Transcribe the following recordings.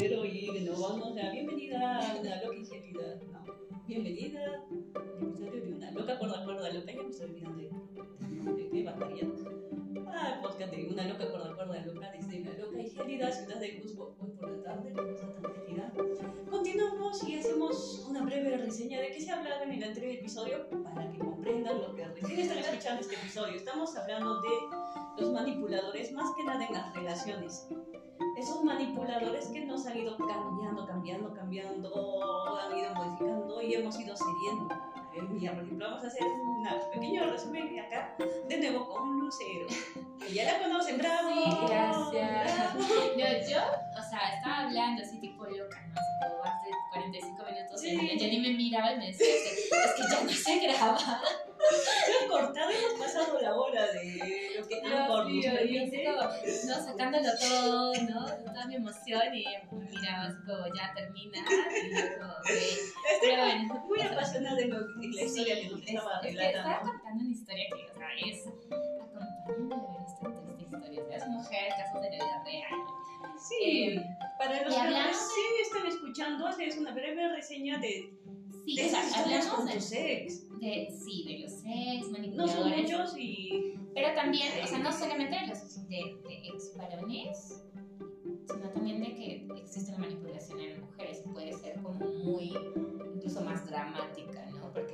Y de nuevo vamos a bienvenida a una loca ingenuidad. No, bienvenida al episodio de una loca cuerda cuerda loca. Ya me estoy olvidando de, qué batería. Ah, podcast de una loca cuerda cuerda loca desde la loca ingenuidad, ciudad de Cusco. Hoy por la tarde, no está tan metida. Continuamos y hacemos una breve reseña de qué se hablaba en el anterior episodio para que comprendan lo que recién están escuchando este episodio. Estamos hablando de los manipuladores, más que nada en las relaciones esos manipuladores que nos han ido cambiando, cambiando, cambiando, han ido modificando y hemos ido cediendo. Mira, por ejemplo, vamos a hacer un pequeño resumen acá, de nuevo con Lucero. Que ya la conocen, bravo. Sí, gracias. bravo. No, yo, o sea, estaba hablando así tipo loca, ¿no? Así como hace 45 minutos Sí. y ni me miraba y me decía, es que, es que ya no se graba. Se han cortado y hemos pasado la hora de lo que han mío, y así como, no, sacándolo todo, ¿no? Toda mi emoción y miraba así como, ya termina. Y yo como, ok. Pero bueno. Muy apasionada en, lo- en la historia que nos es- estaba es que estaba relatando. contando una historia que, o sea, es. Acompáñame a ver esta triste historia. Es mujer, casos de la vida real. Sí, Eh, para los y que recién están escuchando, es una breve reseña de, Sí, de esas historias con de, tu sex. de- sí, de los sex, No son manipuladores. muchos y Pero también, o sea, no solamente de los de, de ex varones, sino también de que existe la manipulación en mujeres. Puede ser como muy, incluso más dramática, ¿no? Porque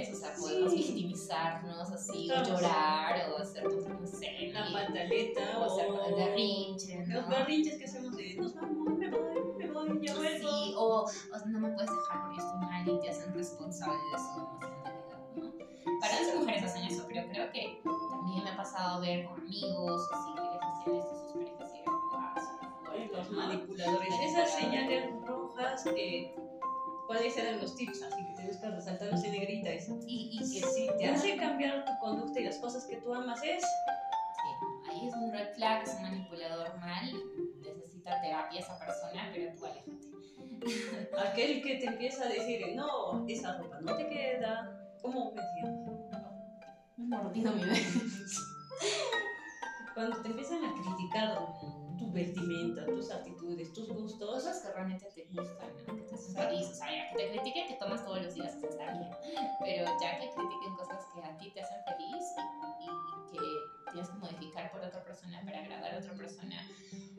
mujeres, o sea, podemos Sí. victimizarnos así, o Claro. llorar, o hacernos, no sé, la y- pantaleta o hacer o berrinche, ¿no? los berrinches que hacemos de nos vamos, me voy, me voy, ya vuelvo. Sí, o, o no me puedes dejar porque estoy mal y te hacen responsable de su emocionalidad, ¿no? Para las mujeres hacen eso, pero creo que también me ha pasado ver con amigos, así que les hacían esto a sus parejas y ah, Los manipuladores, esas señales rojas que cuáles eran los tips, así que tienes que resaltarlos en negrita. Y, y que si te hace cambiar tu conducta y las cosas que tú amas es sí, ahí es un red flag, es un manipulador mal, necesita terapia esa persona, pero tú aléjate. aquel que te empieza a decir, no, esa ropa no te queda, ¿cómo me? Me he mordido mi bebé. Cuando te empiezan a criticar tu vestimenta, tus actitudes, tus gustos, Cosas que realmente te gustan, ¿no? que te hacen feliz. O sea, ya que te critiquen que tomas todos los días, está bien. Pero ya que critiquen cosas que a ti te hacen feliz y, y que tienes que modificar por otra persona para agradar a otra persona,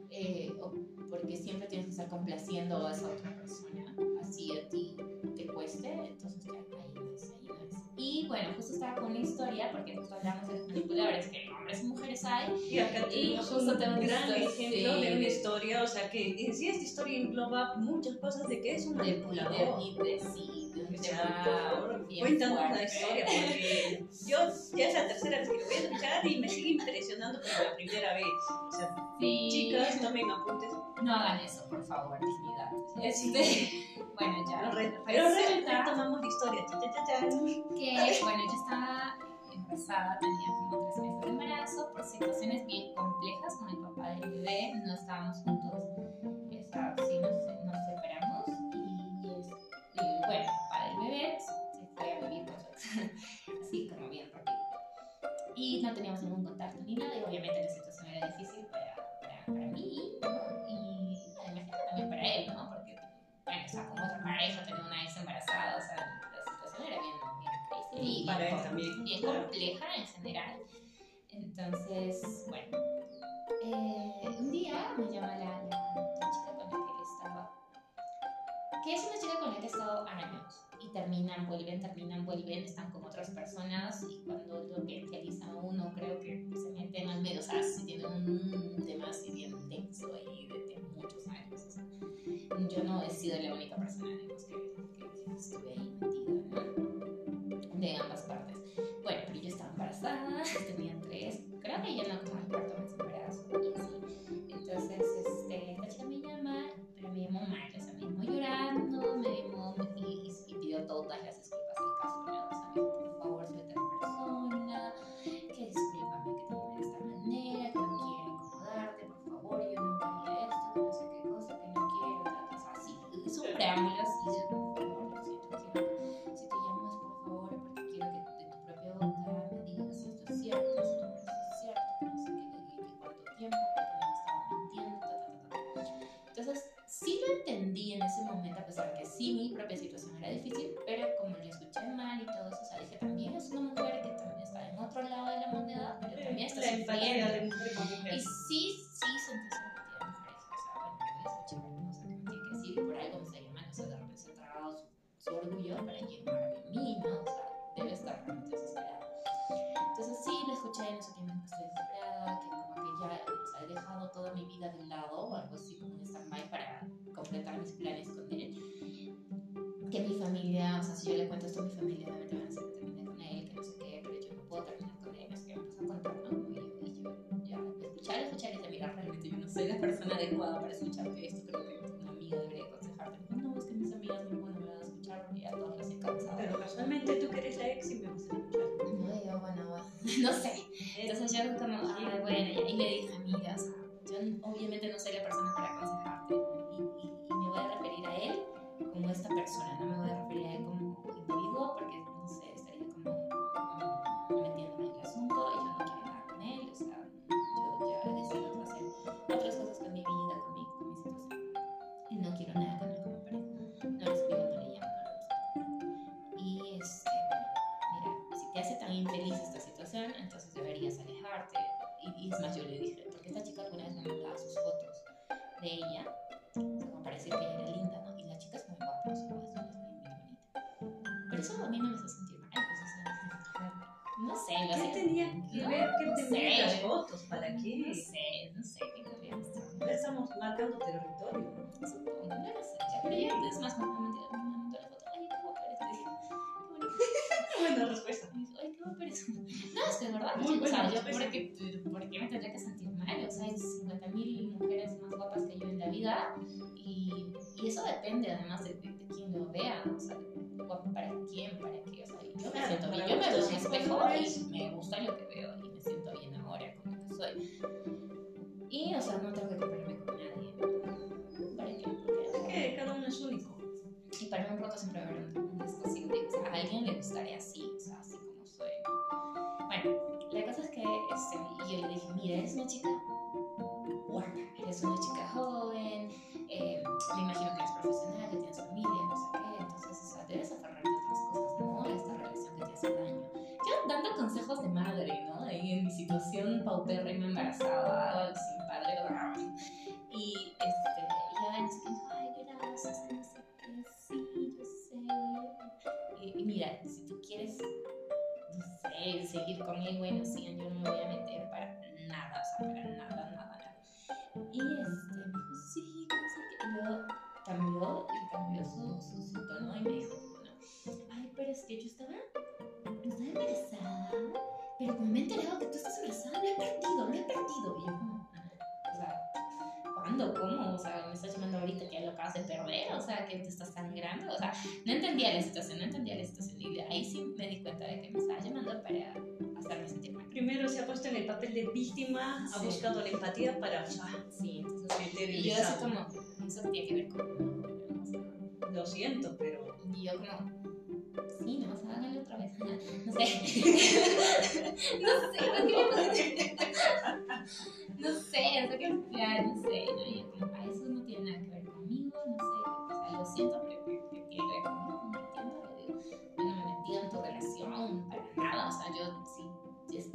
eh, o porque siempre tienes que estar complaciendo a esa otra persona, así a ti te cueste, entonces ya ahí no es, ahí no es. Y bueno, justo estaba con una historia, porque justo hablamos de los manipuladores, que hombres y mujeres hay, Y acá tenemos un gran ejemplo sí. de una historia, o sea que en sí esta historia engloba muchas cosas de que es un manipulador. y de, sí, de O sea, por cuéntanos la historia, porque yo ya es la tercera vez que lo voy a escuchar y me sigue impresionando como la primera vez. O sea, Sí. chicas, tomen apuntes. No hagan eso, por favor, dignidad. Este, bueno, ya. Pero Pero Resulta retomamos la historia. Que, bueno, yo estaba embarazada, tenía tres meses de embarazo, por situaciones bien complejas con el papá del bebé, no estábamos juntos, esa, sí, nos, nos separamos y, es- y, bueno, el papá del bebé se fue a vivir con así como bien rápido. Y no teníamos ningún contacto ni nada, y obviamente la situación era difícil para, para, para mí, ¿no? y imagino también para él, ¿no? Porque, bueno, o sea, como otra pareja, tener Y para él también. bien claro. compleja en general. Entonces, bueno, eh, un día me llama la, la, chica con la que él estaba, que es una chica con la que he estado años, y terminan, vuelven, terminan, vuelven, están con otras personas, y cuando lo que realiza uno, creo que se meten al medio, o sea, si tiene un tema así bien denso ahí de, muchos años. o sea, yo no he sido la única persona digamos, que, que estuve ahí. Ambas partes. yo no soy la persona adecuada para escucharte esto, creo que はあなたが situación libre. Ahí sí me di cuenta de que me estaba llamando para hacerme sentir mal. Primero se ha puesto en el papel de víctima, sí. ha buscado la empatía para... Sí, entonces... Y yo así como, eso tenía que ver con... No, Lo siento, pero... Y yo como... Sí, no, o sea, háganlo otra vez. No sé. no sé, no quería No sé, no sé qué no sé. No, yo como, eso no tiene nada que ver conmigo, no sé. O sea, lo siento,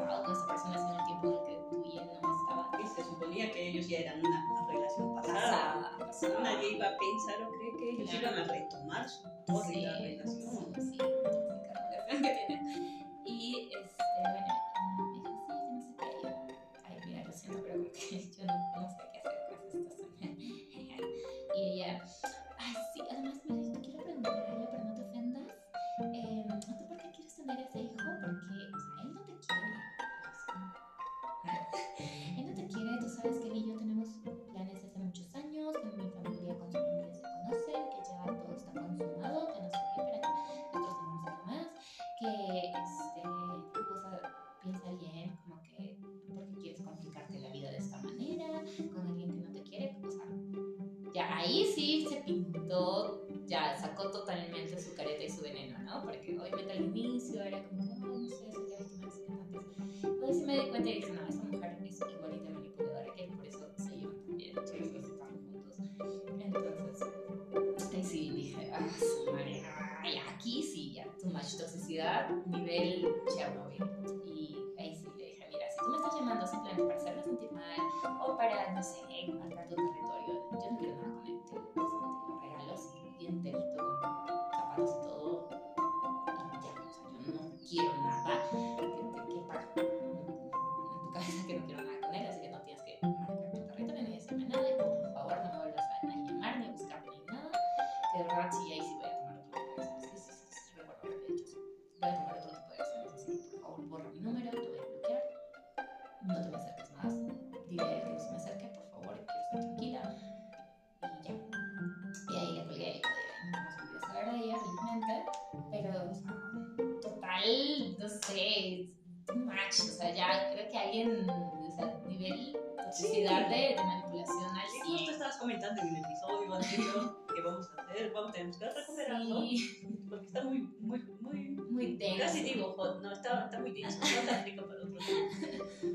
a otras personas en el tiempo en el que tú y él no estaban. Y se suponía que ellos ya eran una, una relación pasada. Pasada, pasada. Nadie iba a pensar o cree que ellos claro. iban a retomar su sí, relación. Sí, sí, sí, Y este, bueno, ella sí, no sé qué, yo, ay, mira, lo siento, pero porque yo no, no sé. porque obviamente al inicio era como, no, no sé, soy de vestimentas elegantes. Entonces sí me di cuenta y dije, no, esta mujer es igualita manipuladora que él, por eso se llevan tan bien, por eso están juntos. Entonces, ahí sí dije, ah, ay, aquí sí, ya, tu much toxicidad, nivel Chernobyl. Y ahí sí le dije, mira, si tú me estás llamando simplemente para hacerme sentir mal o para, no sé, marcar tu toxicidad de, de manipulación al Sí, justo 100. estabas comentando en el episodio anterior que vamos a hacer, vamos, tenemos que recuperarlo, Sí, porque está muy, muy, muy, denso. casi digo hot, no, está, está muy denso, no tan rico para otro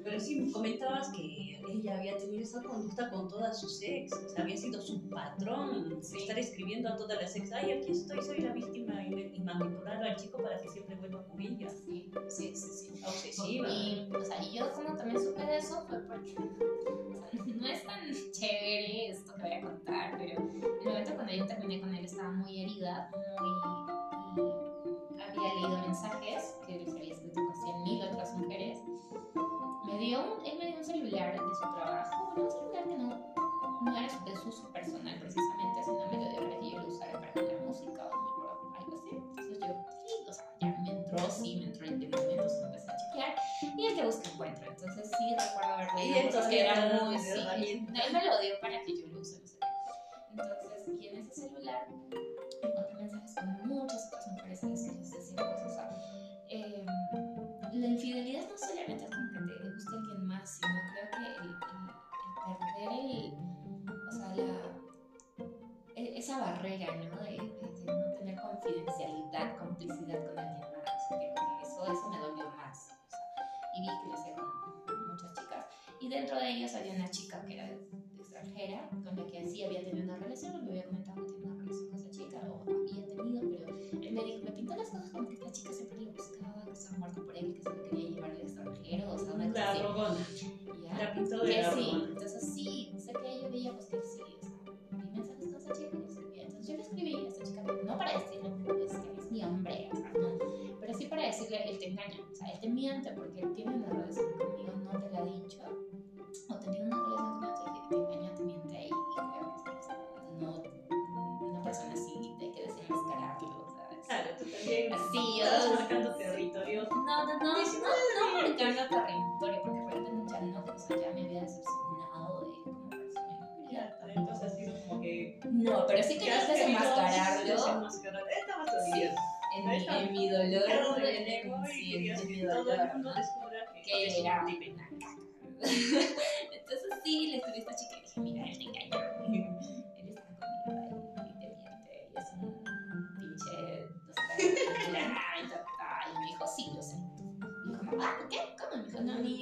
Pero sí, comentabas que ella había tenido esa conducta con todas sus ex, o sea, había sido su patrón, Sí. estar escribiendo a todas las ex, ay, aquí estoy, soy la víctima, y, y manipular al chico para que siempre vuelva con ella, Sí, sí, sí, sí. obsesiva. Y, o sea, y yo como también supe de eso fue porque no es tan chévere esto que voy a contar, pero el momento cuando yo terminé con él estaba muy herida, muy... mensajes que se lo quería llevar al extranjero, o sea, una La rogona, la pintó de Que la sí, rogona. entonces sí, sé que yo veía pues que sí, o sea, vi mensajes con esa chica yo escribía. Entonces yo le escribí a esa chica, no para decirle, es que es mi hombre, o sea, no, pero sí para decirle, él te engaña, o sea, él te miente porque él tiene una relación conmigo, no te la ha dicho, o tenía una relación conmigo, te, te engaña, te miente y, y que no, una persona así hay que desenmascararlo, o sea, es- Claro, tú también así, yo... No, no, no, Dice, no, no marcando territorio, porque realmente ya no, o sea, ya me había decepcionado de como persona entonces ha sido como que... No, pero sí que quería has querido desenmascararlo. dolida. en mi, en mi dolor, en, sí, querías mi que todo el dolor, que era un una caca. Entonces sí, le escribí a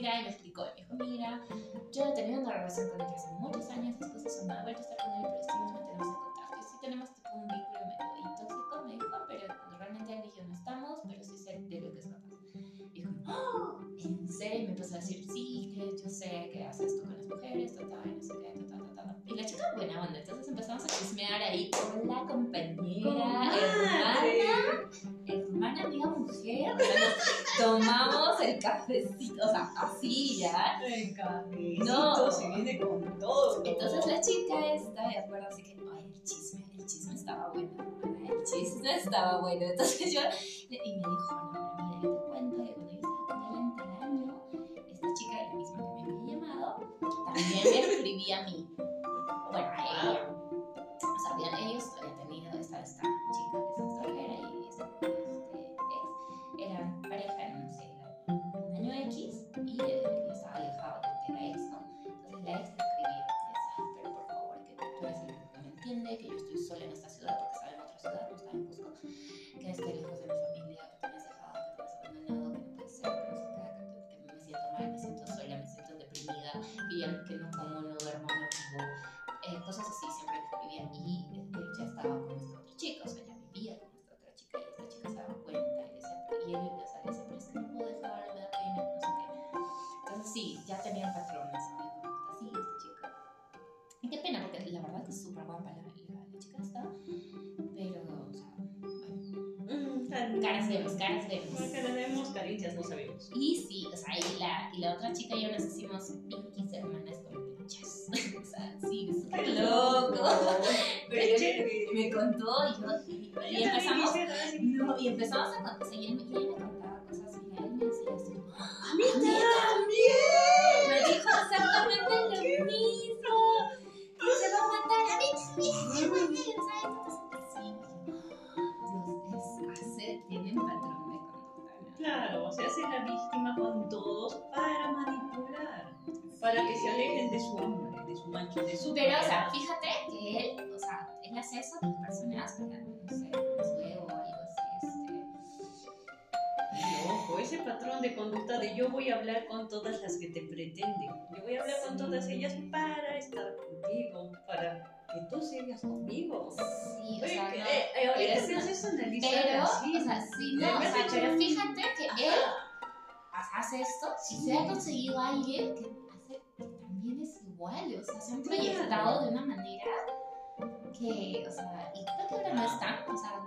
dijo, mira, y me explicó. Y me dijo, mira, yo he tenido una relación con él hace muchos años, las cosas no he vuelto a estar con él, pero sí nos mantenemos en contacto. Y sí tenemos tipo un vínculo medio tóxico, me dijo, pero realmente él y yo no estamos, pero sí sé de lo que es capaz. Y como, ¡Oh! ¿En serio? Y me empezó a decir, sí, que yo sé que hace esto con las mujeres, ta, ta, y no sé qué, ta, ta, ta, ta. Y la chica buena onda, entonces empezamos a chismear ahí con la compañera, hermana, amiga, mujer. Tomamos el cafecito, o sea, así ya. El cafecito No. se viene con todo. Entonces la chica está de acuerdo, así que, ay, el chisme, el chisme estaba bueno, el chisme estaba bueno. Entonces yo, y me dijo, no, pero mira, yo te cuento que cuando yo estaba con él tal año, esta chica, la misma que me había llamado, también me escribía a mí. Bueno, a ella. O sea, habían, ellos habían tenido esta, esta tan- caras vemos, caras vemos. Vemos caricias, no sabemos. Y sí, o sea, y la, y la otra chica y yo nos hicimos pinkies hermanas con pinchas. o sea, sí, súper loco. Pero yo- me contó y yo, y, empezamos, no, y empezamos a contar, y él, me- y Claro, se hace la víctima con todos para manipular, para que se alejen de su hombre, de su macho, de su Pero, o sea, fíjate que él, o sea, él hace eso con personas para, no sé, ese patrón de conducta de yo voy a hablar con todas las que te pretenden, yo voy a hablar con Sí. todas ellas para estar contigo, para que tú sigas conmigo. Sí, o Oye, sea, que, no, eh, eh, ahorita es- analizar Pero, así. o sea, sí, no, o sea, pero fíjate que él hace esto y se ha conseguido a alguien que hace que también es igual, o sea, se han proyectado de una manera que, o sea, y creo que ahora no están, o sea,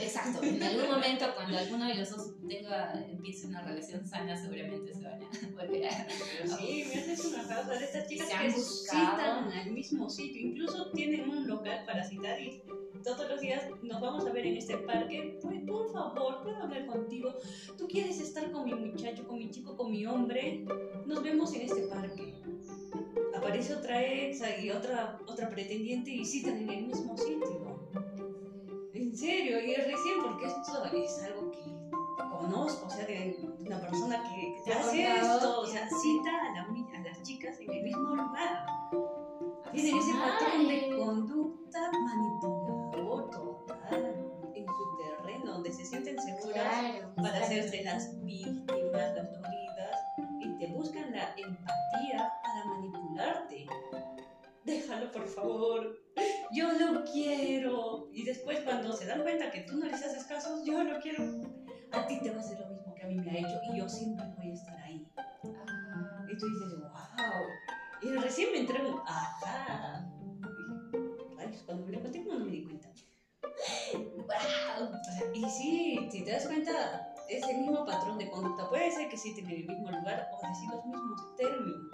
Exacto, en algún momento cuando alguno de los dos tenga, empiece una relación sana, seguramente se van a volver a... Sí, me haces una causa de estas chicas Se han que buscado. citan al mismo sitio, incluso tienen un local para citar y todos los días nos vamos a ver en este parque. Pues, por favor, puedo hablar contigo. ¿Tú quieres estar con mi muchacho, con mi chico, con mi hombre? Nos vemos en este parque. Aparece otra ex y otra, otra pretendiente y citan en el mismo sitio. En serio, y es recién porque esto es algo que conozco, o sea, de una persona que, hace esto, o sea, cita a, la a las chicas en el mismo lugar. Tienen ese patrón de conducta manipulador total en su terreno, donde se sienten seguras Claro, para exacto. hacerse las víctimas, las dolidas, y te buscan la empatía para manipularte. Déjalo, por favor. Yo lo quiero. Y después cuando se dan cuenta que tú no les haces caso, yo lo quiero. A ti te va a hacer lo mismo que a mí me ha hecho y yo siempre voy a estar ahí. Ah, Y tú dices, wow. Y recién me entré un ajá. Rayos, cuando me lo conté, no me di cuenta. wow. O sea, y sí, si te das cuenta, es el mismo patrón de conducta. Puede ser que sí en el mismo lugar o decir los mismos términos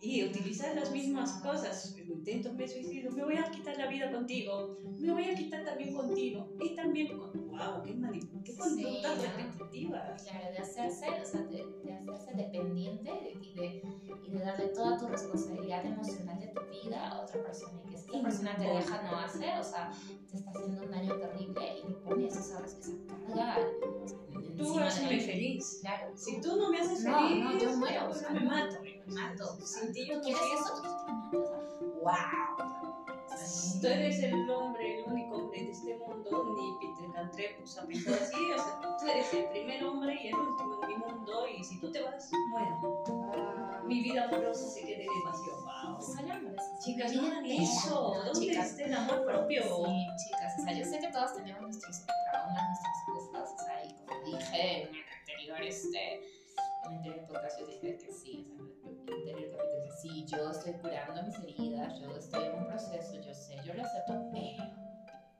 y utilizar las mismas cosas. Intento me suicidio, me voy a quitar la vida contigo, me voy a quitar también contigo y también con. ¡Wow! ¡Qué, qué Sí, conductas ¿no? repetitivas! Claro, de hacerse, o sea, de, de hacerse dependiente de, y, de, y de darle toda tu responsabilidad emocional de tu vida a otra persona. Y que si esa persona te deja no hacer, o sea, te está haciendo un daño terrible y le pones esa, esa carga Tú hazme feliz. Claro, Si tú no me haces No, feliz, no, yo muero, o sea, me no, mato. Mato. Sin ti yo ¿Tú no quieres eso? ¡Wow! Tú eres el hombre, el único hombre de este mundo, ni Peter Cantrepus ha pensado así, o sea, tú eres el primer hombre y el último en mi mundo, y si tú te vas, muero. Mi vida amorosa se queda en el vacío. ¡Wow! Chicas, no hagan eso. ¿Dónde chicas, está el amor propio? Sí, chicas, o sea, yo sé que todos tenemos nuestros traumas, nuestras cosas, o sea, y como dije en el anterior, este, en el anterior podcast, yo dije que sí, o sea, en el anterior capítulo, que sí, yo estoy curando mis heridas, yo estoy en un proceso, yo sé, yo lo acepto, pero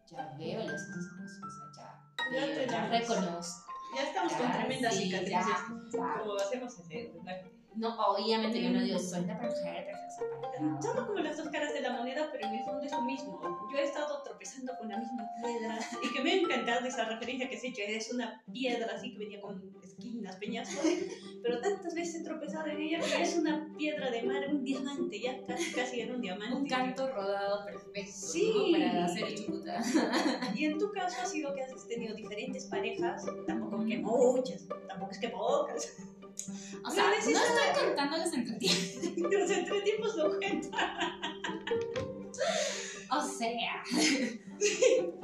ya veo las cosas como son, o sea, ya, veo, ya reconozco. Ya estamos con ya, tremendas sí, cicatrices. ya. Como hacemos ese. No, obviamente yo no digo, soy la perfecta. Somos como las dos caras de la moneda, pero en el fondo es lo mismo. Yo he estado tropezando con la misma piedra y que me ha encantado esa referencia que has hecho. Es una piedra así que venía con esquinas, peñascos, pero tantas veces he tropezado en ella que es una piedra de mar, un diamante, ya casi, casi era un diamante. Un canto rodado perfecto, Sí. ¿no? Para hacer chucuta. Y en tu caso ha sido que has tenido diferentes parejas, tampoco que muchas, tampoco es que pocas. O sea, No es estoy contando los entretiempos. Los entretiempos no cuentan. O sea,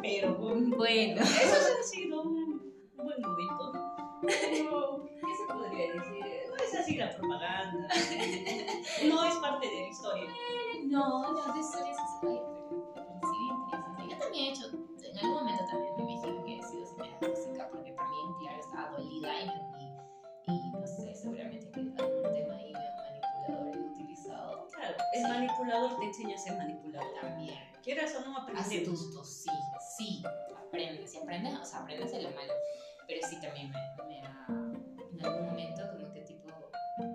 Pero bueno. eso ha sido un buen momento. Pero, ¿Qué se podría decir? No es así la propaganda. No es parte de la historia. No, no, de historias así. Oye, pero, pero sí, bien interesante. Yo también he hecho, en algún momento también me imagino seguramente que es un tema ahí manipulador y utilizado. Claro, es sí. manipulador, te enseña a ser manipulador. También. Quieras o no aprendes. Astuto, sí, sí, aprendes. Si aprendes, o sea, aprendes de lo malo. Pero sí también me, me ha, en algún momento como que tipo,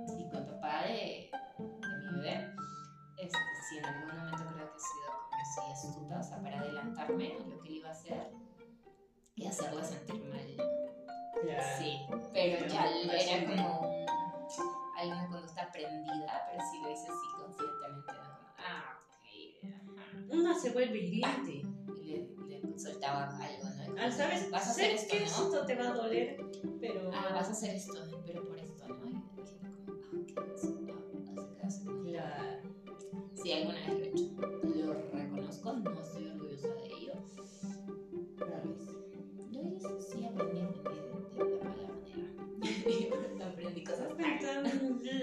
sí, con papá de, de mi bebé, este, sí, en algún momento creo que he sido como así astuta, o sea, para adelantarme a lo que iba a hacer y hacerlo sentir mal. Yeah. Sí, pero, pero ya era como alguna conducta aprendida, pero sí lo hice así conscientemente, ¿no? Como, ah, ok. Una se vuelve hiriente. y le, le soltaba algo, ¿no? Como, Ah, ¿Sabes? Vas a hacer esto, que ¿no? esto te va a doler, pero... Ah, vas a hacer esto, pero por esto, ¿no? Y como, ah, ok, sí, ah, así que así Claro. Sí, alguna vez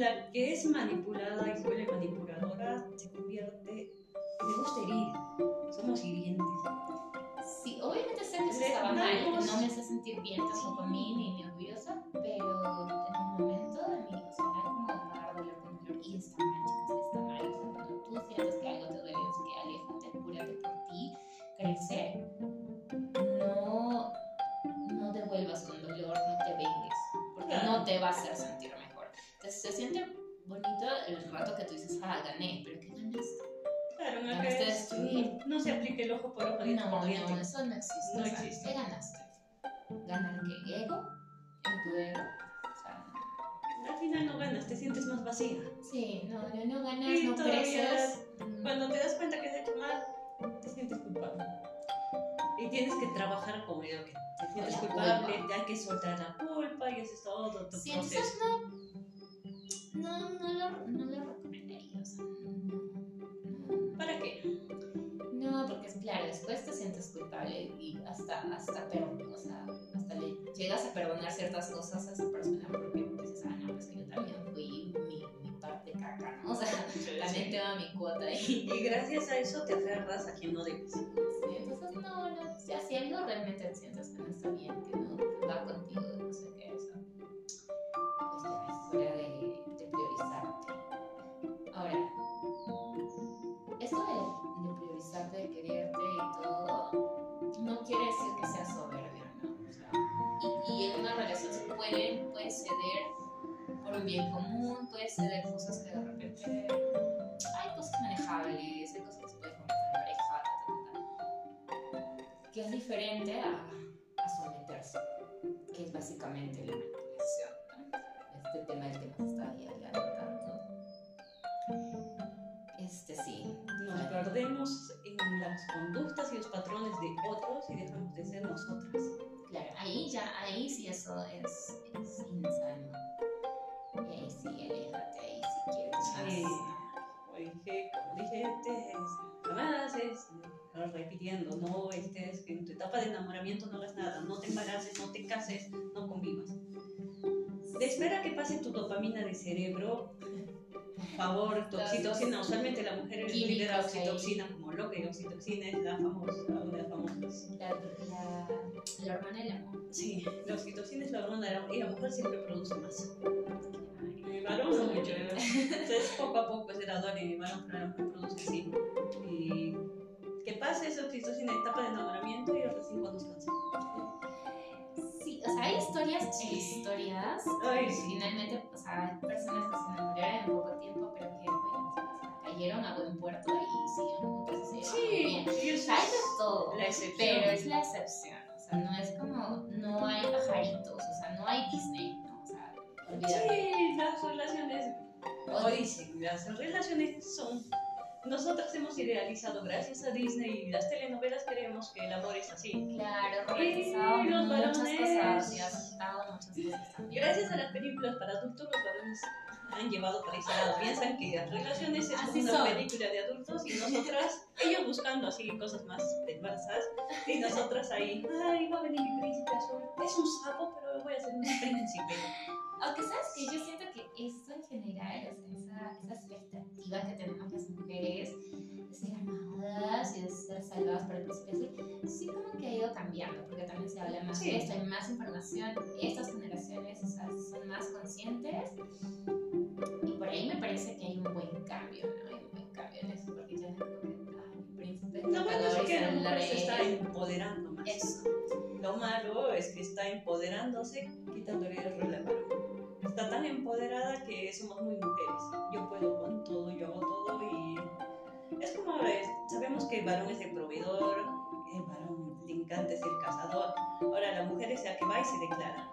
La que es manipulada y se vuelve manipuladora se convierte... Me gusta herir. Somos hirientes. Sí, obviamente sé que eso estaba mal, que no me hace sentir bien tampoco a mí ni, orgullosa, pero en el momento de mi, o sea, era como dar dolor con dolor y está mal, chicas, está mal. O sea, cuando tú sientes que algo te duele, sé qué, aléjate, cúrate por ti, crece. No, no devuelvas con dolor, no te vengues, porque no te va a hacer sentir se siente bonito el rato que tú dices, ah, gané, pero ¿qué ganaste? Claro, no, Ganaste es- destruir. no se aplique el ojo por ojo No, por no, eso no existe. No o sea, existe. ¿Qué ganaste? ¿Ganar qué? ¿Ego? ¿En tu ego? O sea, Al final no ganas, te sientes más vacía. sí, no, no, no ganas, Y no creces. Cuando te das cuenta que has hecho mal, te sientes culpable. Y tienes que trabajar con ello, que te sientes culpable, culpa. hay que soltar la culpa y haces todo tu Sí, proceso. entonces no, no, no, lo, no lo recomendaría. O sea, no, ¿Para qué? no, porque es claro, después te sientes culpable y hasta, hasta, pero, o sea, hasta le llegas a perdonar ciertas cosas a esa persona porque dices, ah, no, es que yo también fui mi, mi parte caca, ¿no? O sea, también tengo mi cuota ahí. Y gracias a eso te aferras a quien no debes. Sí, entonces no, no, o sea, si algo realmente sientes que no está bien, que no va contigo, un bien común, puede ceder cosas que de repente hay cosas manejables, hay cosas que se pueden conversar en pareja, ta, ta, ta, que es diferente a, a someterse, que es básicamente la manipulación, ¿no? Este tema del que nos está tanto. Este sí. Nos perdemos en las conductas y los patrones de otros y dejamos de ser nosotras. Claro, ahí ya, ahí sí eso es, es insano. Y ahí sí, aléjate, ahí sí quieres. Sí. Como dije, dije antes, jamás es eh, repitiendo, no estés en tu etapa de enamoramiento, no hagas nada, no te embaraces, no te cases, no convivas. Espera que pase tu dopamina de cerebro. Por favor, tu oxitoxina. Usualmente la mujer libera oxitoxina como loca y oxitoxina es la famosa, una de las famosas. La, la, la hormona del amor. Sí, la oxitoxina es la hormona de la y la mujer siempre produce más. Mi mucho, entonces poco a poco se graduar y mi la mujer produce sí. Y que pase esa oxitocina etapa de enamoramiento y recién cuando se cansa. Sí, o sea, hay historias, Sí. historias. Ay, sí. Finalmente, o sea, hay personas que se enamoraron en poco tiempo, pero que, bueno, cayeron a buen puerto y siguieron juntas. Sí, y O eso hay es de todo, la excepción. pero es la excepción. O sea, no es como, no hay pajaritos, o sea, no hay Disney, Sí, las relaciones, o dicen, las relaciones son... Nosotras hemos idealizado gracias a Disney y las telenovelas creemos que el amor es así. Claro, romantizado Y los muchas varones- cosas y muchas cosas también. gracias a las películas para adultos, los varones han llevado para ese lado. Piensan que las relaciones es Así una son. película de adultos y nosotras, ellos buscando así cosas más perversas, y nosotras ahí, ay, va a venir mi príncipe azul. Es un sapo, pero voy a ser un príncipe. Aunque sabes que yo siento que esto en general, o sea, esa, esa expectativa que tenemos las mujeres de ser amadas y de ser salvadas por el príncipe sí como que ha ido cambiando, porque también se habla más Sí. de esto, hay más información, estas generaciones o sea, son más conscientes y por ahí me parece que hay un buen cambio, ¿no? Hay un buen cambio. Lo bueno es que en mujer se está empoderando más. Eso. Lo malo es que está empoderándose, quitándole el rol varón. Está tan empoderada que somos muy mujeres. Yo puedo con todo, yo hago todo es como es, sabemos que el varón es el proveedor, el varón le encanta ser cazador. Ahora la mujer es la que va y se declara.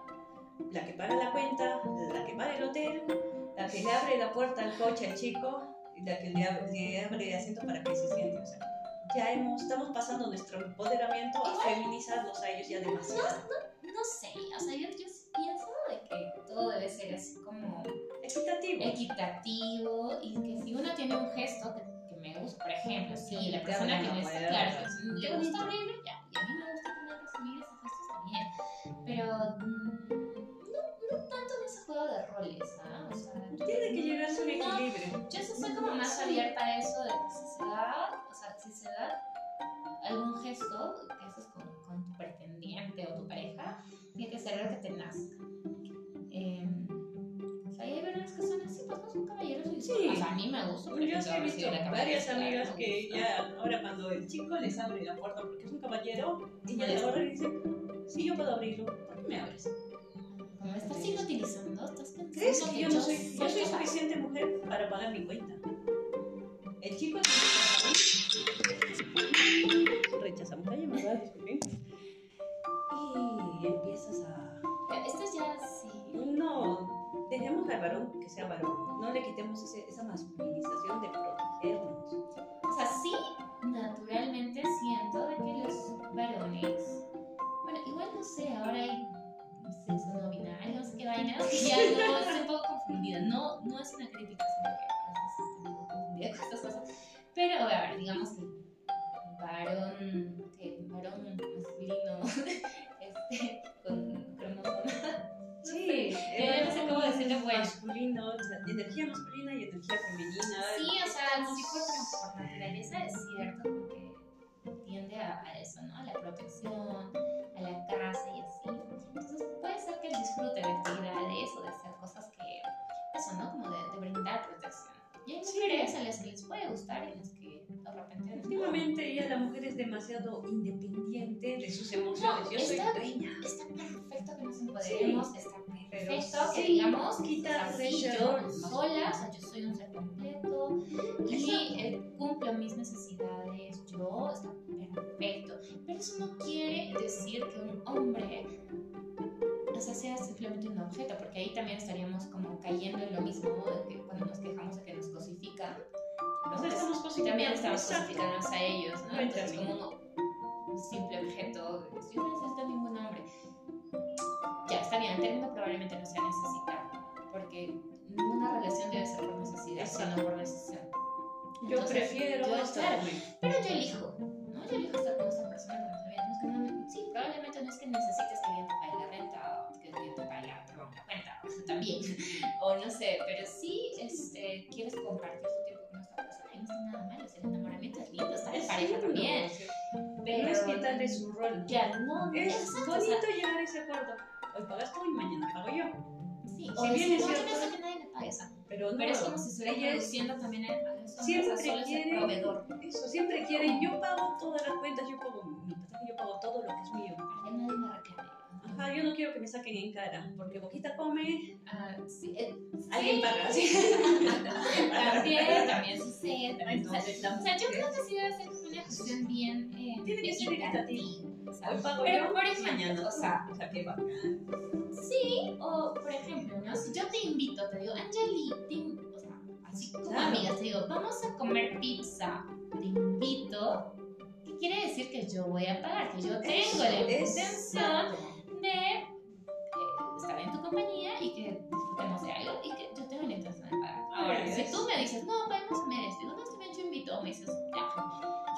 La que paga la cuenta, la que paga el hotel, la que le abre la puerta al coche al chico y la que le abre, le abre el asiento para que se siente. O sea, ya hemos, estamos pasando nuestro empoderamiento a feminizarlos a ellos ya demasiado. No sé, o sea, yo, yo pienso de que todo debe ser así como Equitativo. equitativo y que si uno tiene un gesto que, ejemplo, si la Te persona que la me está, claro, sí. le Qué gusta abrirlo, ya, y a mí me gusta también recibir esos gestos también, pero mm, no, no tanto en ese juego de roles, ¿ah? O sea, Tiene que llegar a un no, equilibrio. yo sí soy como más abierta a eso de que si se da, o sea, si se da algún gesto, que eso es con, con tu pretendiente o tu pareja, tiene que ser algo que te nazca. Eh, o sea, y hay varones que son así, pues no son caballeros y Sí. O sea, a mí me gusta. Yo sí he visto varias amigas que ya, ahora cuando el chico les abre la puerta porque es un caballero, ella le agarra y dice, sí, yo puedo abrirlo, ¿por qué me abres? Me estás inutilizando, estás pensando ¿Crees que yo no soy, yo soy suficiente mujer para pagar mi cuenta? El chico tiene que. Rechazamos la llamada, disculpen. Y empiezas a... Esto ya sí. No, dejemos al varón que sea varón. No le quitemos ese- esa masculinización de protegernos. O sea, sí, naturalmente siento de que los varones. Bueno, igual no sé, ahora hay sexo no binario, no sé qué vainas, que ya no estoy un poco confundida. No, no es una crítica, sino que estoy un poco confundida con estas cosas. Pero, a ver, digamos que varón, varón masculino, este, decirlo, bueno. Masculino, energía masculina y energía femenina. Sí, o sea, Estamos- sí por, naturaleza es cierto porque tiende a, a eso, ¿no? A la protección, a la casa y así. Entonces puede ser que el disfrute de actividades o de hacer cosas que, eso, ¿no? Como de, de brindar protección. Y hay Sí. mujeres a las que les puede gustar y las que de repente no. Últimamente ya la mujer es demasiado independiente de sus emociones. Yo soy está- dueña. Está perfecto que nos empoderemos, está Perfecto que sí, digamos, sí, ese yo sola, o sea, yo soy un ser completo y eh, cumplo mis necesidades, yo, está perfecto. Pero eso no quiere decir que un hombre, o sea, sea simplemente un objeto, porque ahí también estaríamos como cayendo en lo mismo de que cuando nos quejamos de que nos cosifican. ¿no? O sea, Pues, estamos cosificando. también estamos cosificándonos a ellos, ¿no? Entonces, como un simple objeto, yo no necesito ningún hombre. Ya, está bien, el término probablemente no sea necesitar, porque ninguna relación debe ser por necesidad, sino por decisión. Yo Entonces, prefiero yo, estar. Pero yo elijo, ¿no? Yo elijo estar con esa persona. No que no- sí, probablemente no es que necesites que alguien te pague la renta o que alguien te pague la, perdón, la cuenta, también. o no sé, pero sí este, quieres compartir tu tiempo con esta persona no está nada mal. O sea, el enamoramiento es lindo, estar en Es pareja lindo, también. Pero No es quitarle su rol. Ya, no, Es exacto, o sea, bonito llegar a ese acuerdo. Hoy pagas tú y mañana pago yo. Sí, Si o bien decir, es no, yo cierto- pienso que nadie me pague, o sea, Pero no, pero es como si estuviera produciendo también hombres, Siempre quiere- proveedor. Eso, siempre quieren, yo pago todas las cuentas, yo pago mi pasaje, yo pago todo lo que es mío. Ajá, yo no quiero que me saquen en cara, porque Boquita come, Ah, sí, eh, alguien sí. paga. ¿sí? También, también sucede. Entonces, O sea, yo creo que sí debe ser una cuestión bien eh, Tiene que ser equitativa. Hoy pago Pero, yo, por ejemplo, mañana o sea, o sea, qué bacán. sí, o por ejemplo, ¿no? Si yo te invito, te digo, Angeli, te o sea, así como Claro. amigas, te digo, vamos a comer pizza, te invito, ¿qué quiere decir que yo voy a pagar? Que yo tengo la intención. De eh, estar en tu compañía y que disfrutemos de algo y que yo tengo la intención de pagar. Ahora, si es- tú me dices, no, podemos comer esto, digo, no, está bien, yo invito, o me dices, ya.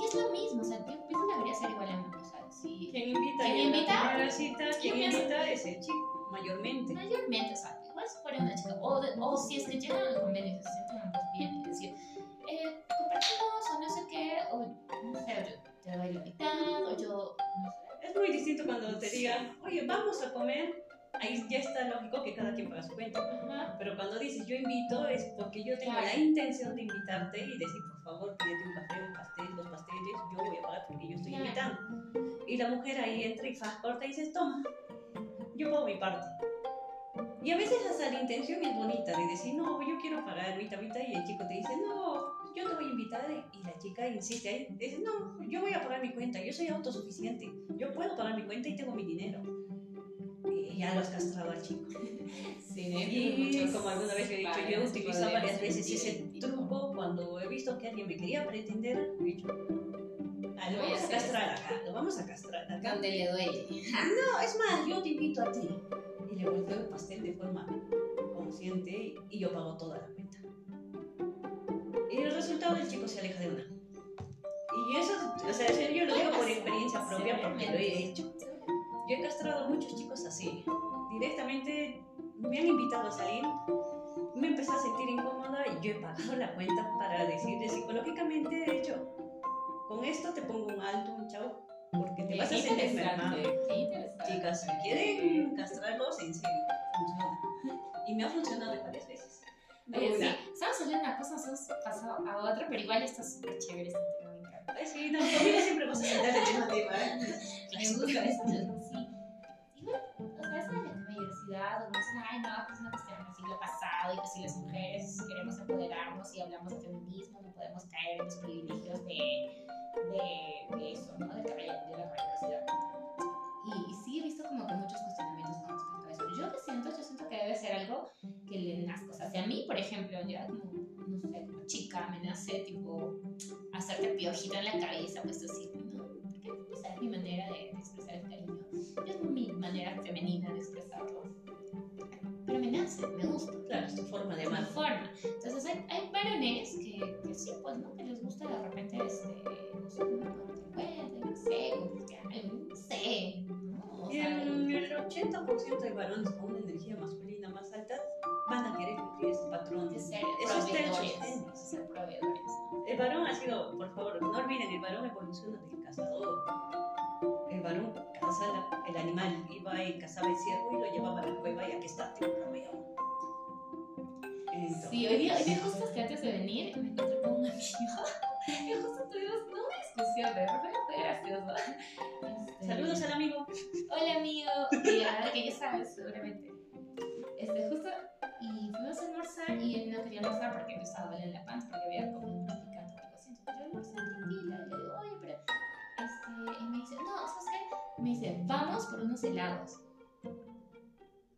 Y es lo mismo, o sea, yo pienso que debería ser igual en o sea, si Quien invita ¿Quién la invita? primera cita, piensa? invita es el chico, mayormente. mayormente, o sea, igual si fuera una chica, o, de- o si es que llegan al convenio se ambos bien, y decir, eh, compartimos, o no sé qué, o no sé, yo te doy la mitad, o yo, no sé. Es muy distinto cuando te digan, oye, vamos a comer, ahí ya está lógico que cada quien paga su cuenta. Ajá. Pero cuando dices yo invito es porque yo tengo Claro. la intención de invitarte y decir, por favor, pídete un café, un pastel, dos pasteles, yo voy a pagar porque yo estoy Claro. invitando. Y la mujer ahí entra y fa, corta y dices, toma, yo pago mi parte. Y a veces hasta la intención es bonita de decir, no, yo quiero pagar mi mitad y el chico te dice, no, yo te voy a invitar y la chica insiste ahí, dice, no, yo voy a pagar mi cuenta, yo soy autosuficiente, yo puedo pagar mi cuenta y tengo mi dinero. Y ya lo has castrado al chico. Sí. Y como alguna vez he dicho, yo he padres utilizado podrían varias veces ese truco cuando he visto que alguien me quería pretender, he dicho, ah, lo vamos a castrar acá, lo vamos a castrar acá. Donde le duele. No, es más, yo te invito a ti. Y le volteo el pastel de forma consciente y yo pago toda la cuenta. Y el resultado el chico se aleja de una. Y eso, o sea, yo lo digo por experiencia propia porque lo he hecho. Yo he castrado a muchos chicos así. Directamente me han invitado a salir, me empecé a sentir incómoda y yo he pagado la cuenta para decirle psicológicamente, de hecho, con esto te pongo un alto, un chao, porque te vas a sentir enferma. Chicas, si quieren castrarlos, en serio, funciona. Y me ha funcionado varias veces. Oye, sí, estamos hablando de una cosa, nos hemos pasado a otra, pero igual está súper chévere este tema, me encanta. Ay, sí, no, conmigo siempre vas a sentar el tema tema, ¿eh? Me gusta eso, sí. Igual, o sea, eso de la diversidad, o no dicen, ay, no, pues es una cuestión del siglo pasado, y que si las mujeres queremos empoderarnos y hablamos de feminismo, no podemos caer en los privilegios de, de, como, no sé, chica, me nace tipo hacerte piojito en la cabeza, pues así, ¿no? Porque sé, es mi manera de, de expresar el cariño. Es mi manera femenina de expresarlo. Pero me nace, me gusta. Claro, es tu forma de amar. forma. Entonces hay, hay varones que, que sí, pues, ¿no? Que les gusta de repente, este, no sé, no sé, no sé, ¿no? O sea, el, el 80% de varones con una energía masculina más alta van a querer cumplir ese patrón. de ser Eso está en sus proveedores, de ser proveedores, ¿no? El varón ha sido, por favor, no olviden, el varón evoluciona del cazador. El varón caza la- el animal, iba y cazaba el ciervo y lo llevaba a la cueva y aquí está, te lo proveo. Entonces, Sí, hoy día, hoy día justo hasta antes de venir me encontré con un amigo y justo tuvimos una discusión, pero fue, fue gracioso. Este, Saludos al amigo. Hola amigo, y ahora que ya sabes seguramente. Este, justo, y fuimos a almorzar y él no quería almorzar porque me estaba doliendo la panza, porque había como un picante algo así. Entonces yo almorcé tranquila, y le digo, oye, pero, este, y me dice, no, ¿sabes qué? Me dice, vamos por unos helados.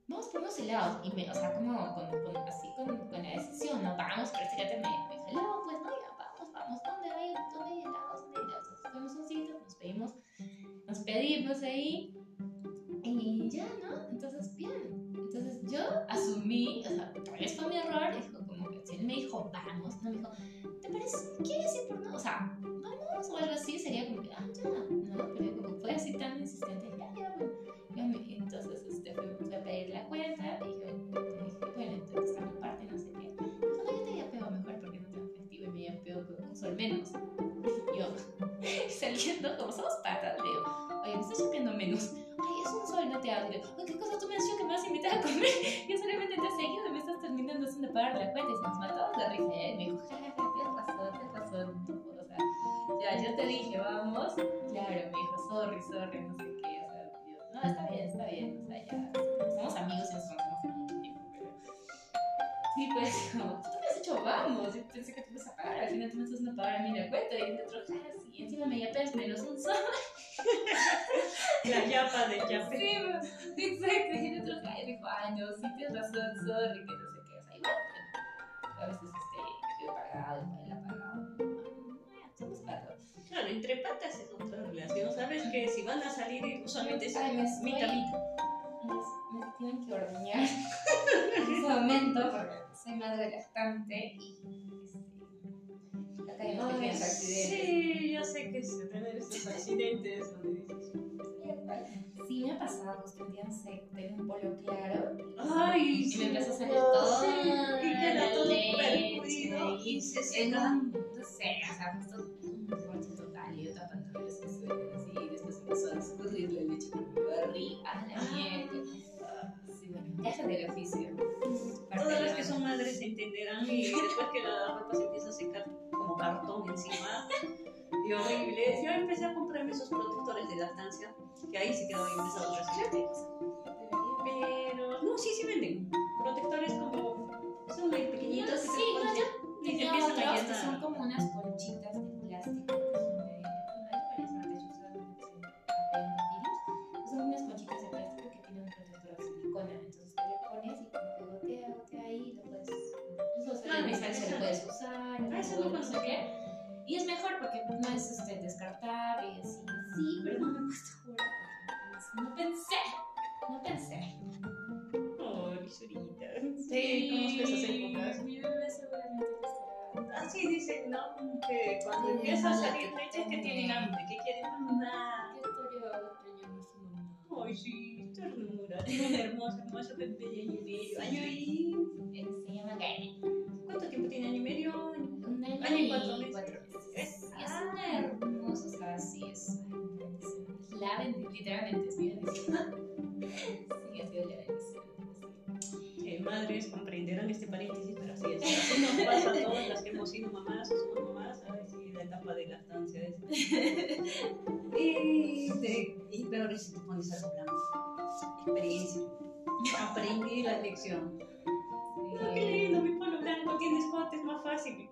Vamos por unos helados. Y me, o sea, como con, con- así con, con la decisión, no, vamos, pero fíjate, me, me dijo, helado, pues no, ya, vamos, vamos, ¿dónde hay, dónde hay helados? ¿Dónde hay helados? Entonces fuimos a un sitio, nos pedimos, nos pedimos ahí, ¿Quieres ir por no? O sea, vamos o algo así, sería como que, ah, ya, ¿no? Pero como fue así tan insistente, ya, ya, bueno. Me- entonces este, fui, fui a pedir la cuenta, y yo dije, bueno, entonces está mi parte, no sé qué. Dijo, no, yo te yapeo mejor porque no tengo efectivo y me yapeo con un sol menos. Yo, saliendo, como somos patas, le digo, oye, me estás yapeando menos. Ay, es un sol, no te hago. Y "Ay, ¿qué cosa tú me has dicho que me vas a invitar a comer? Yo solamente te he seguido y me estás terminando haciendo pagar la cuenta y se nos matamos yo te dije, vamos. Claro, me dijo, sorry, sorry, no sé qué. O sea, yo, no, está bien, está bien. O sea, ya, somos amigos y nos conocemos hace mucho tiempo, pero... Sí, pues, como, tú me has dicho, vamos. Yo pensé que tú ibas a pagar, al final tú me estás haciendo pagar a mí la cuenta. Y dentro, ja, sí, encima me yapeas menos un sol. La yapa de yape. Sí, pues, exacto. Y el otro ay, dijo, ay, no, sí tienes razón, sorry, que no sé qué. O sea, igual, a veces este, yo he pagado, él Claro, entre patas es otra relación. Sabes que si van a salir, usualmente es Ay, me estoy- mitad mitad. Me, me tienen que ordeñar en ese momento porque soy madre lactante y este, acá Ay, pequeños accidentes. sí, yo sé que se tener estos accidentes donde dices, Sí, me ha pasado justo un día, no sé, tenía un polo claro ay, y me empezó a salir todo sí, y queda todo leche, percudido y se un, no sé, o sea, justo sueñan así y después empezó a escurrir la leche barriga a la mierda. Sí, Viajes del oficio. Todas las que son madres entenderán y después que la ropa se empieza a secar como cartón encima y horrible. Yo empecé a comprarme esos protectores de lactancia, que ahí se quedó empezado a. Pero no, sí, sí venden. Protectores como son muy pequeñitos se Sí, no, yo y tenía empiezan a llenar. son como unas conchitas de usar. Ah, eso o no no sé conocía. qué. Y es mejor porque no es este, descartable y así. Sí, pero no me he puesto a No pensé. No pensé. Oh, lisurita. Sí, conozco esas épocas. Mi bebé seguramente estará. Así dicen, ¿no? Que cuando empieza a salir que es que tienen hambre, que quieren mamá. Qué autoridad Ay, sí, ternura. Tiene un hermoso, hermoso bebé de año y medio. Año y... Se llama Gael. ¿Cuánto tiempo tiene? ¿Año y medio? Un año, Año y cuatro cuatro meses. meses. Es- ah. una hermosa, o sea, sí, es la bendición, literalmente es mi bendición. Sí, ha sido la bendición. sí. Eh, madres comprenderán este paréntesis, pero así es. Así nos pasa a todas las que hemos sido mamás o somos mamás, ¿sabes? Y la etapa de lactancia es. y, te, y peor es si te pones algo blanco. Experiencia. Aprendí la lección. Ah, qué lindo, mi palo blanco tiene escote, es más fácil.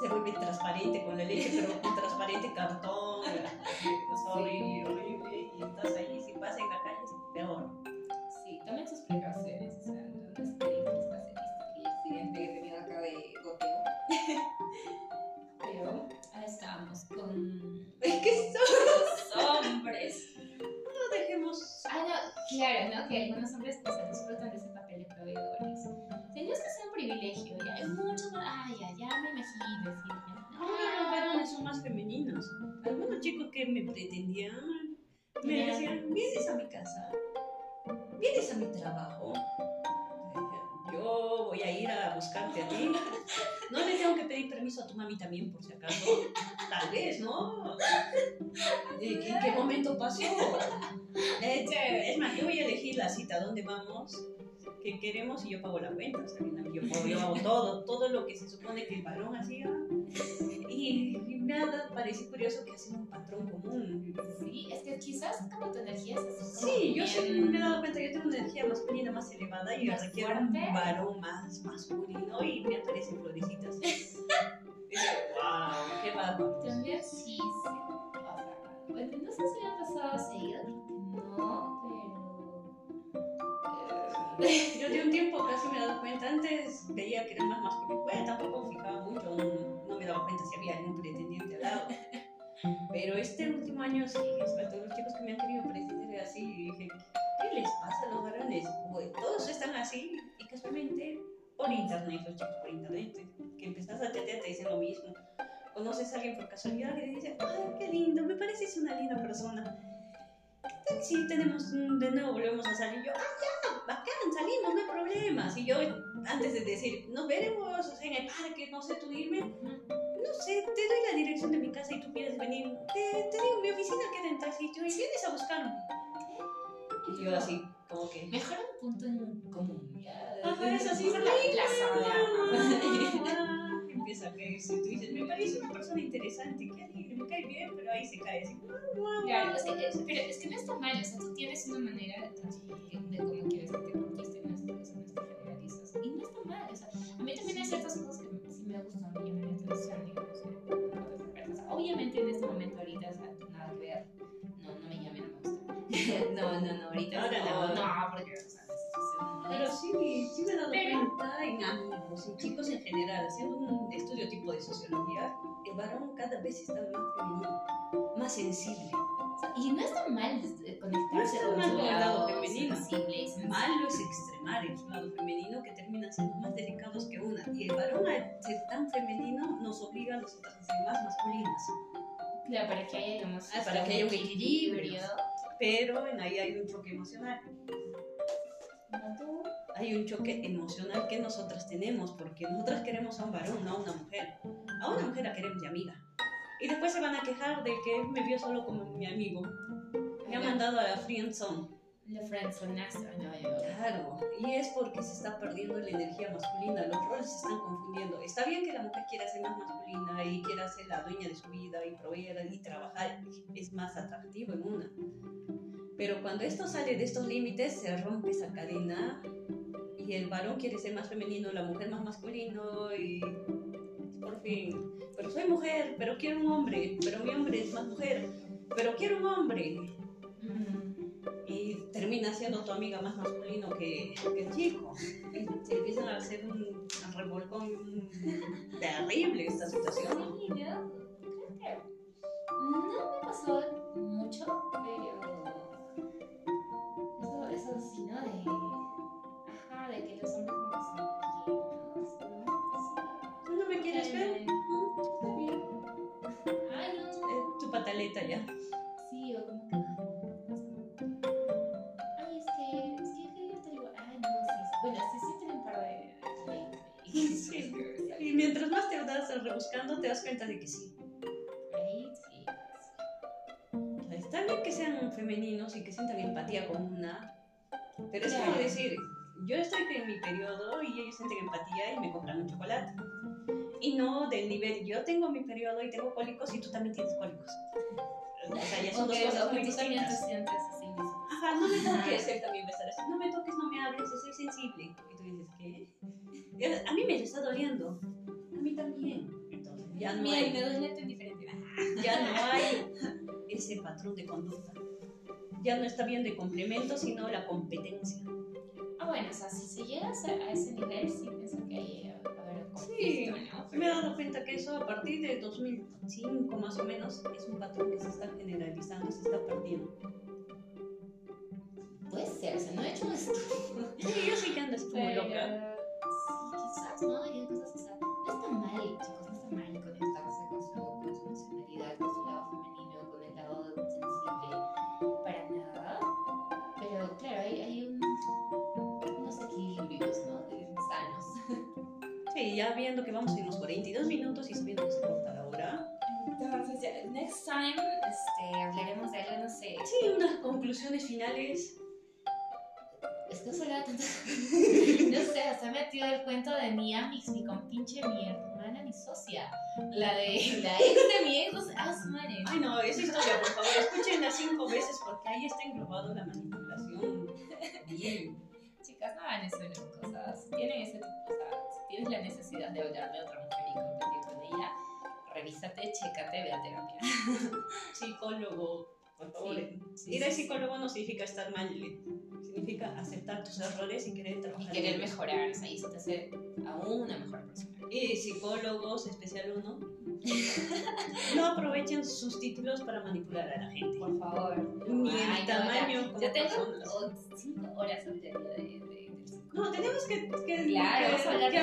Se vuelve transparente con la leche, pero un transparente cartón. Es horrible, horrible. Y estás ahí, si pasa en la calle, es peor. Sí, tomen sus precauciones, o sea, no esperen que les pase el accidente que he tenido acá de goteo. Pero ahora estamos con Es que son- los hombres. No dejemos. Ah, no, claro, ¿no? Que algunos hombres pues, disfrutan de ese papel de proveedores. Tenías que ser un privilegio, ya. Hay muchos, ay, ya, ya me imagino, decir, Ahora los varones son más femeninos. Algunos chicos que me pretendían me Ya. decían: ¿Vienes a mi casa? ¿Vienes a mi trabajo? Yo voy a ir a buscarte a ti. No le tengo que pedir permiso a tu mami también, por si acaso. Tal vez, ¿no? ¿En qué, en qué momento pasó? Es más, yo voy a elegir la cita, dónde vamos, qué queremos y yo pago la cuenta. O sea, yo, puedo- yo hago todo, todo lo que se supone que el varón hacía. Y, y me ha parecido curioso que ha sido un patrón común. Sí, es que quizás como tu energía es así Sí, yo sí me he dado cuenta, yo tengo una energía masculina más elevada y Más requiero un varón más masculino y me aparecen florecitas. wow, qué bárbaro. También sí, sí. Bueno, no sé si me ha pasado seguido, que no, Yo de un tiempo casi me he dado cuenta, antes veía que era más masculino, bueno, tampoco fijaba mucho, no, no me daba cuenta si había algún pretendiente al lado. Pero este último año sí, a todos los chicos que me han querido pretender así, dije, ¿qué les pasa a los varones? Todos están así y casualmente por internet, los chicos por internet, que empezás a chatear te dicen lo mismo. Conoces a alguien por casualidad y le dices, ay, qué lindo, me pareces una linda persona. ¿Qué tal si tenemos, de nuevo volvemos a salir? Yo, ah, ya, bacán, salimos, no hay problemas. Y yo, antes de decir, nos veremos o sea, en el parque, no sé, tú dime, no sé, te doy la dirección de mi casa y tú quieres venir. Te, te digo, mi oficina queda en tal sitio y vienes a buscarme. Y yo así, como que... Mejor un punto en común, ya. Ajá, es así, la plaza, Empieza a caerse. Tú dices, me parece una persona interesante, qué alegre, me cae bien, pero ahí se cae así. Claro, es que, es- pero es que no está mal, o sea, tú tienes una manera de, de cómo quieres que te conquisten, no no es te generalizas. Y no está mal, o sea, a mí también hay ciertas cosas que sí me gustan, me llaman la atención, digamos, o sea, obviamente en este momento ahorita, o sea, nada que ver, no, no me llame, no me gusta. no, no, no, ahorita Ahora no, no. no, porque, Pero sí, sí me he dado cuenta en amigos, en chicos en general, haciendo un estudio tipo de sociología, el varón cada vez está más femenino, más sensible. Y no está mal eh, conectarse está con mal su con el lado femenino. sensible. Malo es extremar el lado femenino que terminan siendo más delicados que una. Y el varón al ser tan femenino nos obliga a nosotras a ser más masculinas. Claro, para que haya, digamos, Ah, para que haya un equilibrio. equilibrio. Pero en ahí hay un choque emocional. No tú. Hay un choque emocional que nosotras tenemos porque nosotras queremos a un varón, no a una mujer. A una mujer la queremos de amiga. Y después se van a quejar de que me vio solo como mi amigo. Me ha mandado a la friend zone. La friendzonazo, no, yo. Claro. Y es porque se está perdiendo la energía masculina, los roles se están confundiendo. Está bien que la mujer quiera ser más masculina y quiera ser la dueña de su vida y proveer y trabajar, es más atractivo en una. Pero cuando esto sale de estos límites, se rompe esa cadena y el varón quiere ser más femenino, la mujer más masculino y por fin, pero soy mujer, pero quiero un hombre, pero mi hombre es más mujer, pero quiero un hombre. Y termina siendo tu amiga más masculino que, que el chico. Y se empiezan a hacer un revolcón terrible esta situación. Sí, ¿no? Creo que no me pasó mucho, pero ¿no? De, ajá, de que los hombres no son masculinos, pero no me pasó. ¿Tú no me quieres ver? Eh, Está bien. Ay, no. Tu pataleta ya. Sí, o como que. Ay, es que. Es que yo te digo. Ay, no, sí. Bueno, sí, sí tiene un par de. Sí. Y mientras más te vas rebuscando, te das cuenta de que sí. Está bien que sean femeninos y que sientan empatía con una, pero es como decir, yo estoy en mi periodo y ellos sienten empatía y me compran un chocolate. Y no del nivel, yo tengo mi periodo y tengo cólicos y tú también tienes cólicos. O sea, ya son Ok, dos cosas muy distintas. así mismo. Ajá, no me toques, él también va a estar así, no me toques, no me hables, soy sensible. Y tú dices, ¿qué? A mí me está doliendo. A mí también. Entonces, ya no Mira, hay... me duele tan diferente. ya no hay ese patrón de conducta. Ya no está bien de complemento, sino la competencia. Ah, bueno, o sea, si se llega a, ese nivel, sí pienso que hay Sí, me he dado cuenta que eso a partir de 2005 más o menos es un patrón que se está generalizando, se está perdiendo. Puede ser, o sea, no he hecho un estudio. Sí, yo sí que ando Pero, loca. sí, quizás, ¿no? Hay cosas, o sea, no está mal, chicos, no está mal con Ya viendo que vamos en los 42 minutos y sabiendo que se corta la hora. Entonces, ya, next time, este, hablaremos de algo, no sé. Sí, unas conclusiones finales. Es que tanto. no sé, se ha metido el cuento de mi amix, mi compinche, mi hermana, mi socia. La de la ex de mi ex, madre. Ay, no, esa historia, por favor, escúchenla cinco veces porque ahí está englobado la manipulación. Bien. Chicas, no hagan eso en cosas. Tienen ese tipo, sea, si tienes la necesidad de hablarle a otra mujer y competir con ella, revísate, chécate, ve a terapia. Psicólogo, por favor. Sí, Ir sí, al sí. psicólogo no significa estar mal, significa aceptar tus errores y querer Y trabajar. querer en ellos. mejorar, o sea, y te hace aún una mejor persona. Y psicólogos, especial uno, no aprovechen sus títulos para manipular a la gente. Por favor. Ni el Ay, no, tamaño ya- como tengo cinco horas al día de, de. No, tenemos que, que, Claro, que- que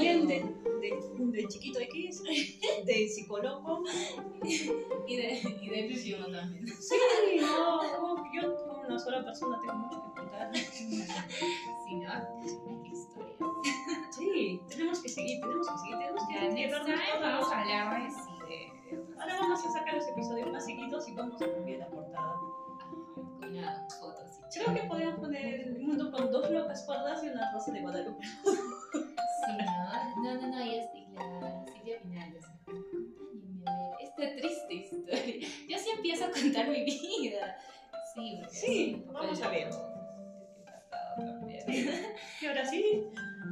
bien de, de, de chiquito X, de psicólogo. Y de, y de Luciano también. Sí, no, yo como una sola persona tengo mucho que contar. Sí, ¿no? Historia. Sí, tenemos que seguir, tenemos que seguir, tenemos que time todos vamos a hablar de, sí, Ahora vamos a sacar los episodios más seguidos y vamos a cambiar la portada. Ajá, Creo que podemos poner el mundo con dos locas pardas y una rosa de Guadalupe. Sí, ¿no? No, no, no, y es y la Silvia Pinal, esta triste historia. Yo sí empiezo a contar mi vida. Sí, porque Sí, vamos a ver. Y ahora sí,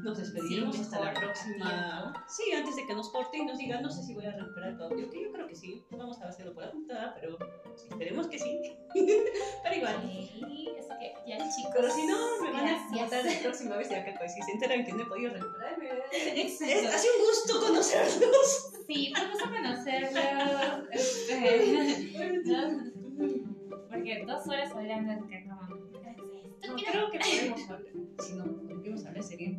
nos despedimos Sí, hasta la próxima. Sí, antes de que nos corte y nos diga, no sé si voy a recuperar el audio, que yo creo que sí. Vamos a hacerlo por la puntada, pero esperemos que sí. pero igual. Sí, es que ya chicos. Pero si no, me van a matar la próxima vez ya que pues, si se enteran que no he podido recuperarme. Exacto. ha sido un gusto conocerlos. Sí, vamos a conocerlos. Este. Porque dos horas hablando que como. No, creo que podemos hablar. Si no, podemos hablar sería.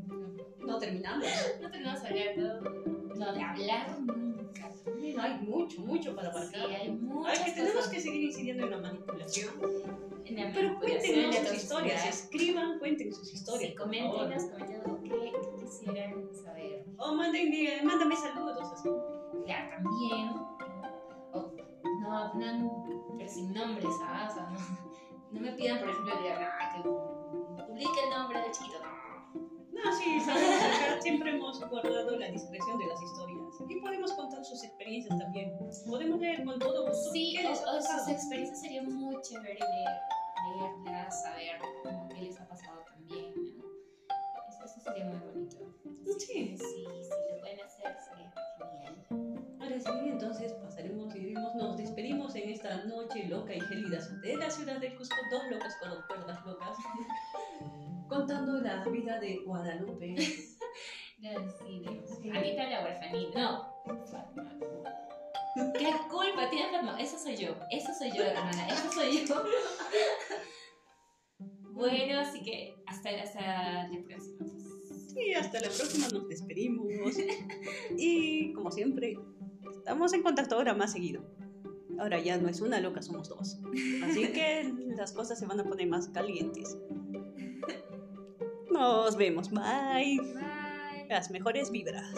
No terminamos. No tenemos hablando. No, de hablar nunca. No, hay mucho, mucho para Sí, abarcar. hay Ay, muchas que tenemos cosas que seguir incidiendo en la manipulación. en la Pero cuéntenos sus historias, toxicidad. escriban, cuenten sus historias. Sí, coméntenos, coméntenos qué, quisieran saber. O manden, mándame saludos. Así. Claro, también. No, no, pero sin nombres, ¿sabes? O sea, no, no me pidan, por ejemplo, de, ah, que publique el nombre del chiquito. No, siempre hemos guardado la discreción de las historias y podemos contar sus experiencias también. Podemos leer con todo gusto. Sí, o, o sus experiencias sería muy chévere leer, leerlas, saber qué les ha pasado también, ¿no? Eso, eso sería muy bonito. Sí. que sí, sí, lo pueden hacer, sería entonces pasaremos y diremos, nos despedimos en esta noche loca y gélida de la ciudad de Cusco, dos locas con dos cuerdas locas, contando la vida de Guadalupe. No, sí, de Sí. Anita la huerfanita. No. ¿Qué culpa tiene Fatma? Eso soy yo, eso soy yo, hermana, eso soy yo. Bueno, así que hasta, hasta la próxima. pues. Y hasta la próxima nos despedimos. Y como siempre, estamos en contacto ahora más seguido. Ahora ya no es una loca, somos dos. Así que las cosas se van a poner más calientes. Nos vemos, bye. Bye. Las mejores vibras.